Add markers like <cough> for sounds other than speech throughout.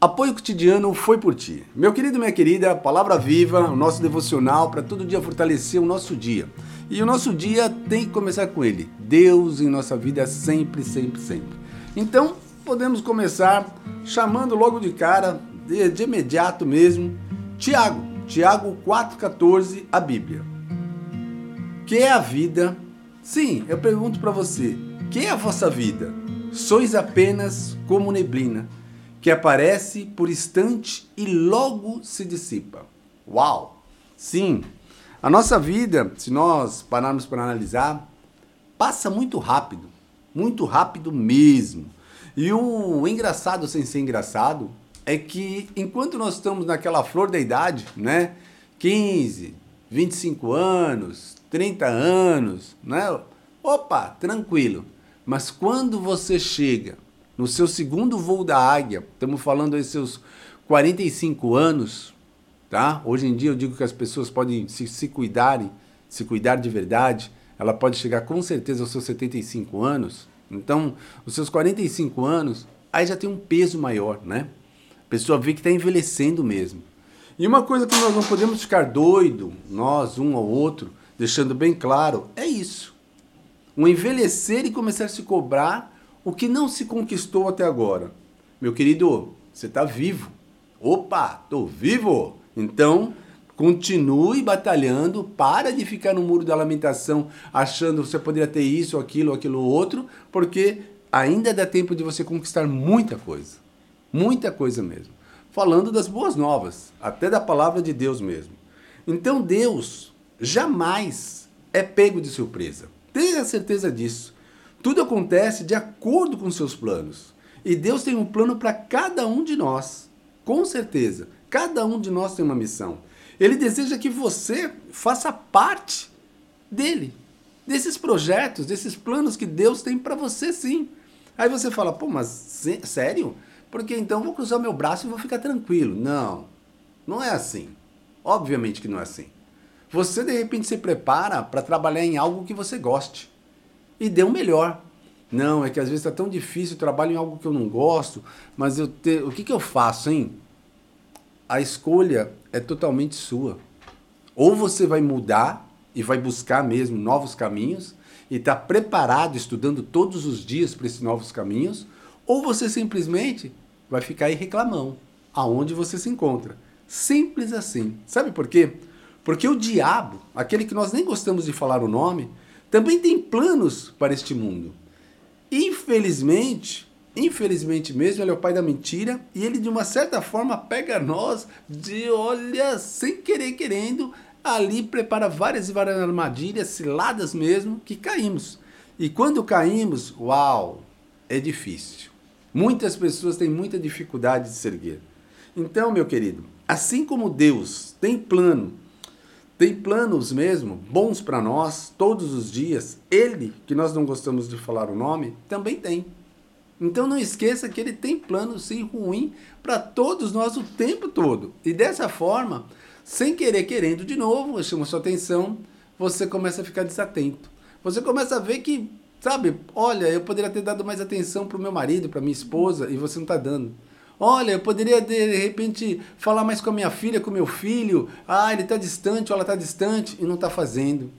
Apoio cotidiano foi por ti. Meu querido minha querida, palavra viva, o nosso devocional para todo dia fortalecer o nosso dia. E o nosso dia tem que começar com ele. Deus em nossa vida sempre, sempre, sempre. Então, podemos começar chamando logo de cara, de, de imediato mesmo, Tiago. Tiago 4,14, a Bíblia. Que é a vida? Sim, eu pergunto para você, que é a vossa vida? Sois apenas como neblina que aparece por instante e logo se dissipa. Uau! Sim, a nossa vida, se nós pararmos para analisar, passa muito rápido, muito rápido mesmo. E o engraçado sem ser engraçado é que enquanto nós estamos naquela flor da idade, né? 15, 25 anos, 30 anos, né? Opa, tranquilo. Mas quando você chega no seu segundo voo da águia, estamos falando aí seus 45 anos, tá? Hoje em dia eu digo que as pessoas podem se, se cuidarem, se cuidar de verdade, ela pode chegar com certeza aos seus 75 anos. Então, os seus 45 anos, aí já tem um peso maior, né? A pessoa vê que está envelhecendo mesmo. E uma coisa que nós não podemos ficar doido, nós, um ou outro, deixando bem claro, é isso. Um envelhecer e começar a se cobrar o que não se conquistou até agora? Meu querido, você está vivo. Opa, estou vivo! Então, continue batalhando, para de ficar no muro da lamentação achando que você poderia ter isso, aquilo, aquilo outro, porque ainda dá tempo de você conquistar muita coisa. Muita coisa mesmo. Falando das boas novas, até da palavra de Deus mesmo. Então Deus jamais é pego de surpresa. Tenha certeza disso. Tudo acontece de acordo com seus planos. E Deus tem um plano para cada um de nós. Com certeza. Cada um de nós tem uma missão. Ele deseja que você faça parte dele, desses projetos, desses planos que Deus tem para você sim. Aí você fala, pô, mas sério? Porque então vou cruzar meu braço e vou ficar tranquilo. Não, não é assim. Obviamente que não é assim. Você de repente se prepara para trabalhar em algo que você goste e dê o melhor. Não, é que às vezes está tão difícil, trabalho em algo que eu não gosto, mas eu te... o que, que eu faço, hein? A escolha é totalmente sua. Ou você vai mudar e vai buscar mesmo novos caminhos e está preparado, estudando todos os dias para esses novos caminhos, ou você simplesmente vai ficar aí reclamão, aonde você se encontra. Simples assim. Sabe por quê? Porque o diabo, aquele que nós nem gostamos de falar o nome, também tem planos para este mundo. Infelizmente, infelizmente mesmo, ele é o pai da mentira e ele de uma certa forma pega nós de olha, sem querer querendo, ali prepara várias e várias armadilhas, ciladas mesmo, que caímos. E quando caímos, uau, é difícil. Muitas pessoas têm muita dificuldade de se erguer. Então, meu querido, assim como Deus tem plano tem planos mesmo bons para nós todos os dias. Ele, que nós não gostamos de falar o nome, também tem. Então não esqueça que ele tem planos sim ruim para todos nós o tempo todo. E dessa forma, sem querer querendo de novo, eu chamo sua atenção, você começa a ficar desatento. Você começa a ver que, sabe, olha, eu poderia ter dado mais atenção para o meu marido, para minha esposa, e você não está dando. Olha, eu poderia de repente falar mais com a minha filha, com meu filho. Ah, ele está distante ou ela está distante e não está fazendo.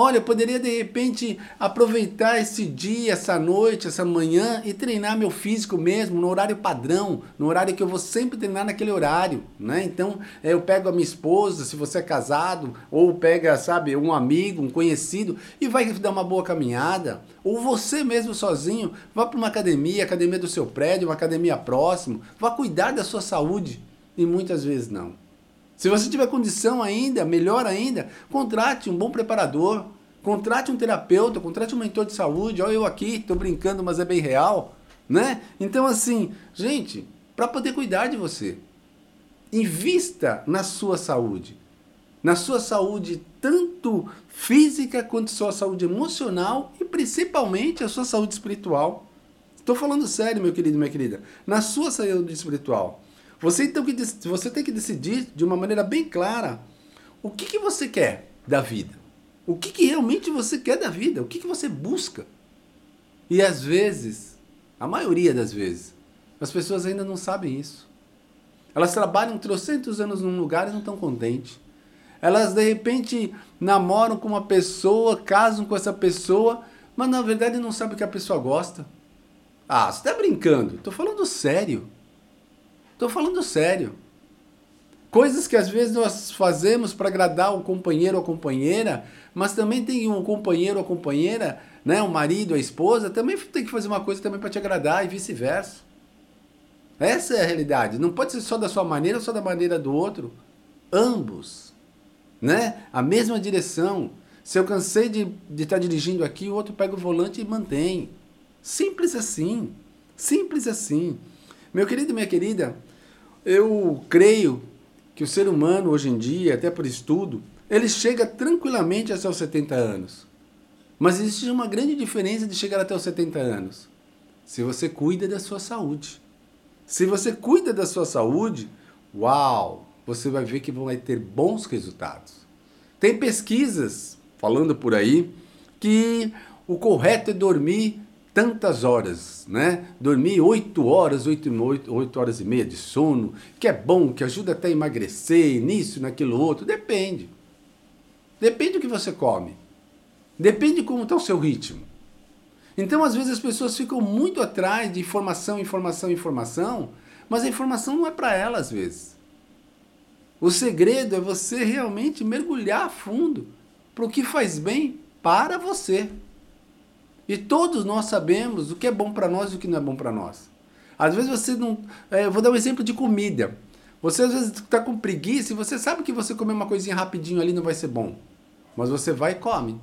Olha, eu poderia de repente aproveitar esse dia, essa noite, essa manhã e treinar meu físico mesmo no horário padrão, no horário que eu vou sempre treinar naquele horário, né? Então, é, eu pego a minha esposa, se você é casado, ou pega, sabe, um amigo, um conhecido e vai dar uma boa caminhada, ou você mesmo sozinho, vá para uma academia, academia do seu prédio, uma academia próximo, vá cuidar da sua saúde. E muitas vezes não. Se você tiver condição ainda, melhor ainda, contrate um bom preparador, contrate um terapeuta, contrate um mentor de saúde. Olha eu aqui, estou brincando, mas é bem real, né? Então assim, gente, para poder cuidar de você, invista na sua saúde, na sua saúde tanto física quanto sua saúde emocional e principalmente a sua saúde espiritual. Estou falando sério, meu querido, minha querida, na sua saúde espiritual. Você, então, que, você tem que decidir de uma maneira bem clara o que, que você quer da vida. O que, que realmente você quer da vida. O que, que você busca. E às vezes, a maioria das vezes, as pessoas ainda não sabem isso. Elas trabalham trocentos anos num lugar e não estão contentes. Elas de repente namoram com uma pessoa, casam com essa pessoa, mas na verdade não sabem o que a pessoa gosta. Ah, você está brincando? Estou falando sério. Estou falando sério. Coisas que às vezes nós fazemos para agradar o companheiro ou a companheira, mas também tem um companheiro ou companheira, né, o marido, a esposa, também tem que fazer uma coisa também para te agradar e vice-versa. Essa é a realidade. Não pode ser só da sua maneira ou só da maneira do outro. Ambos. Né? A mesma direção. Se eu cansei de, estar dirigindo aqui, o outro pega o volante e mantém. Simples assim. Simples assim. Meu querido e minha querida, eu creio que o ser humano hoje em dia, até por estudo, ele chega tranquilamente até os 70 anos. Mas existe uma grande diferença de chegar até os 70 anos. Se você cuida da sua saúde. Se você cuida da sua saúde, uau, você vai ver que vai ter bons resultados. Tem pesquisas falando por aí que o correto é dormir tantas horas, né? Dormir 8 horas, 8, 8, 8 horas e meia de sono, que é bom, que ajuda até a emagrecer, nisso, naquilo outro, depende. Depende do que você come. Depende de como está o seu ritmo. Então, às vezes, as pessoas ficam muito atrás de informação, informação, informação, mas a informação não é para elas, às vezes. O segredo é você realmente mergulhar a fundo para o que faz bem para você. E todos nós sabemos o que é bom para nós e o que não é bom para nós. Às vezes você não. É, eu vou dar um exemplo de comida. Você às vezes está com preguiça e você sabe que você comer uma coisinha rapidinho ali não vai ser bom. Mas você vai e come.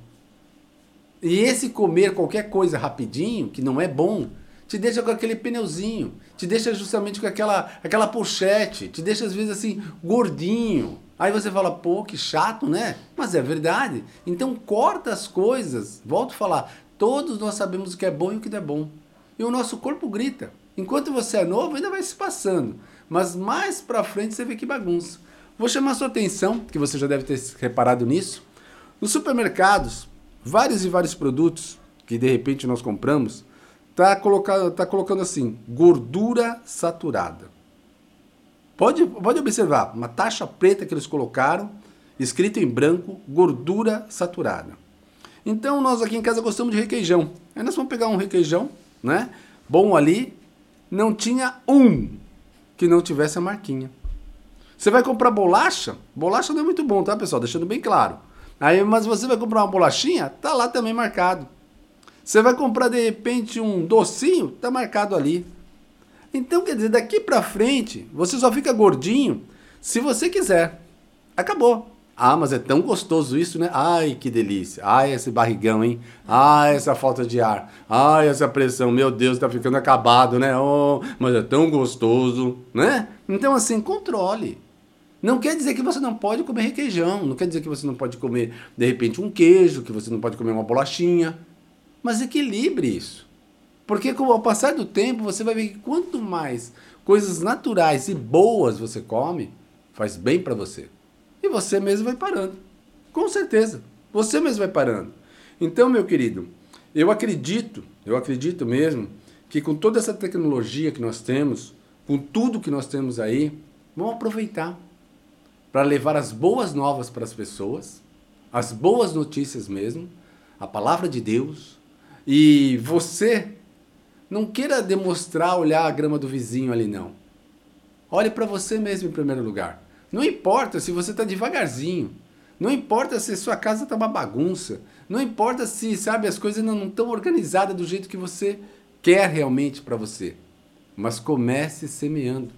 E esse comer qualquer coisa rapidinho, que não é bom, te deixa com aquele pneuzinho, te deixa justamente com aquela, aquela pochete, te deixa às vezes assim, gordinho. Aí você fala, pô, que chato, né? Mas é verdade. Então corta as coisas. Volto a falar, todos nós sabemos o que é bom e o que não é bom. E o nosso corpo grita. Enquanto você é novo, ainda vai se passando. Mas mais pra frente você vê que bagunça. Vou chamar sua atenção, que você já deve ter reparado nisso. Nos supermercados, vários e vários produtos que de repente nós compramos, tá colocado, tá colocando assim, gordura saturada. Pode, pode observar, uma taxa preta que eles colocaram, escrito em branco, gordura saturada. Então nós aqui em casa gostamos de requeijão. Aí nós vamos pegar um requeijão, né? Bom ali, não tinha um que não tivesse a marquinha. Você vai comprar bolacha? Bolacha não é muito bom, tá, pessoal? Deixando bem claro. Aí, mas você vai comprar uma bolachinha, tá lá também marcado. Você vai comprar de repente um docinho, tá marcado ali. Então, quer dizer, daqui para frente, você só fica gordinho se você quiser. Acabou. Ah, mas é tão gostoso isso, né? Ai, que delícia. Ai, esse barrigão, hein? Ai, essa falta de ar. Ai, essa pressão. Meu Deus, tá ficando acabado, né? Oh, mas é tão gostoso, né? Então, assim, controle. Não quer dizer que você não pode comer requeijão, não quer dizer que você não pode comer, de repente, um queijo, que você não pode comer uma bolachinha. Mas equilibre isso. Porque com o passar do tempo, você vai ver que quanto mais coisas naturais e boas você come, faz bem para você. E você mesmo vai parando. Com certeza. Você mesmo vai parando. Então, meu querido, eu acredito, eu acredito mesmo, que com toda essa tecnologia que nós temos, com tudo que nós temos aí, vamos aproveitar para levar as boas novas para as pessoas, as boas notícias mesmo, a palavra de Deus. E você não queira demonstrar, olhar a grama do vizinho ali, não. Olhe para você mesmo em primeiro lugar. Não importa se você está devagarzinho. Não importa se sua casa está uma bagunça. Não importa se, sabe, as coisas não estão organizadas do jeito que você quer realmente para você. Mas comece semeando.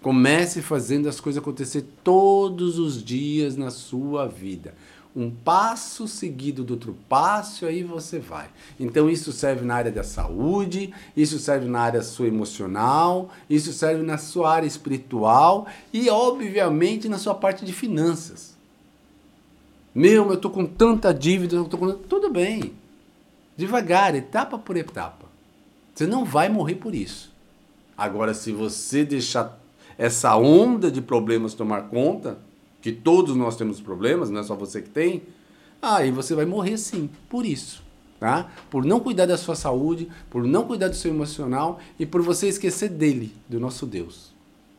Comece fazendo as coisas acontecer todos os dias na sua vida. Um passo seguido do outro passo, aí você vai. Então, isso serve na área da saúde, isso serve na área sua emocional, isso serve na sua área espiritual e, obviamente, na sua parte de finanças. Meu, eu estou com tanta dívida, eu tô com... tudo bem. Devagar, etapa por etapa. Você não vai morrer por isso. Agora, se você deixar essa onda de problemas tomar conta, que todos nós temos problemas, não é só você que tem, aí você vai morrer sim, por isso. Tá? Por não cuidar da sua saúde, por não cuidar do seu emocional e por você esquecer dele, do nosso Deus.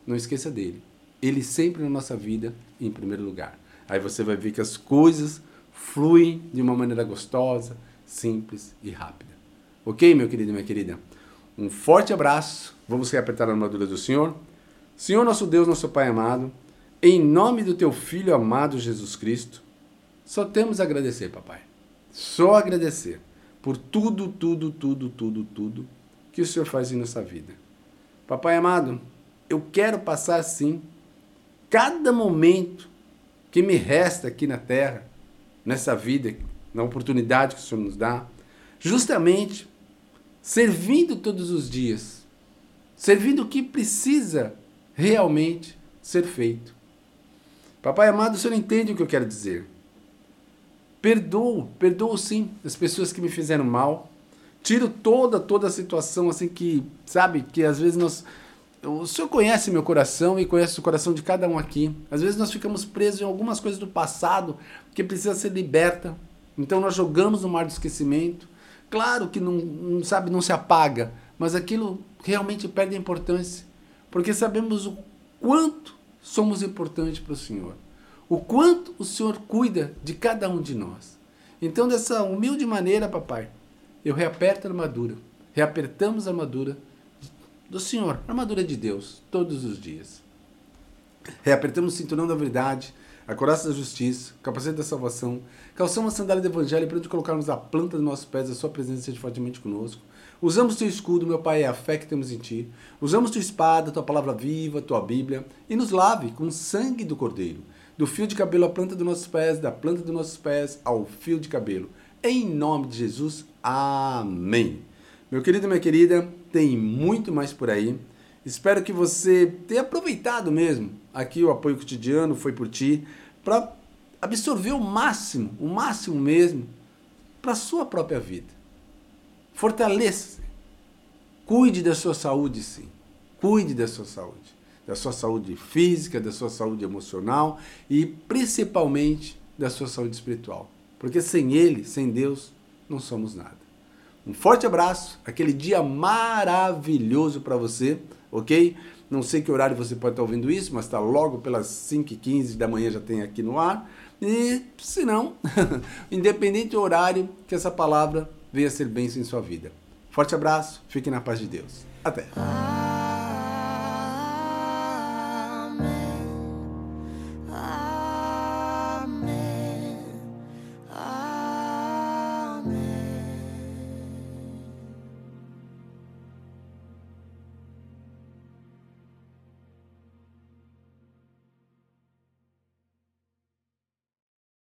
não esqueça dele. Ele sempre na nossa vida em primeiro lugar. Aí você vai ver que as coisas fluem de uma maneira gostosa, simples e rápida. Ok, meu querido e minha querida? Um forte abraço. Vamos reapertar a armadura do Senhor. Senhor nosso Deus, nosso Pai amado, em nome do teu Filho amado Jesus Cristo, só temos a agradecer, papai. Só agradecer por tudo, tudo, tudo, tudo, tudo que o Senhor faz em nossa vida. Papai amado, eu quero passar sim cada momento que me resta aqui na terra, nessa vida, na oportunidade que o Senhor nos dá, justamente servindo todos os dias, servindo o que precisa realmente ser feito. Papai amado, o Senhor entende o que eu quero dizer. Perdoo, perdoo sim as pessoas que me fizeram mal. Tiro toda, toda a situação assim que, sabe, que às vezes nós o Senhor conhece meu coração e conhece o coração de cada um aqui. Às vezes nós ficamos presos em algumas coisas do passado que precisa ser liberta. Então nós jogamos no mar do esquecimento. Claro que não, não sabe, não se apaga, mas aquilo realmente perde importância, porque sabemos o quanto somos importantes para o Senhor, o quanto o Senhor cuida de cada um de nós. Então, dessa humilde maneira, papai, eu reaperto a armadura, reapertamos a armadura do Senhor, a armadura de Deus, todos os dias. Reapertamos o cinturão da verdade, a coraça da justiça, capacete da salvação, calçamos a sandália do evangelho para onde colocarmos a planta dos nossos pés, a sua presença seja fortemente conosco. Usamos teu escudo, meu Pai, é a fé que temos em ti. Usamos tua espada, tua palavra viva, tua Bíblia, e nos lave com o sangue do Cordeiro, do fio de cabelo à planta dos nossos pés, da planta dos nossos pés ao fio de cabelo. Em nome de Jesus, amém. Meu querido minha querida, tem muito mais por aí. Espero que você tenha aproveitado mesmo aqui o apoio cotidiano foi por ti para absorver o máximo, o máximo mesmo para a sua própria vida. Fortaleça-se. Cuide da sua saúde, sim. Cuide da sua saúde. Da sua saúde física, da sua saúde emocional e principalmente da sua saúde espiritual. Porque sem Ele, sem Deus, não somos nada. Um forte abraço, aquele dia maravilhoso para você, ok? Não sei que horário você pode estar ouvindo isso, mas está logo pelas 5h15 da manhã já tem aqui no ar. E se não, <laughs> independente do horário, que essa palavra venha ser bênção em sua vida. Forte abraço, fique na paz de Deus. Até!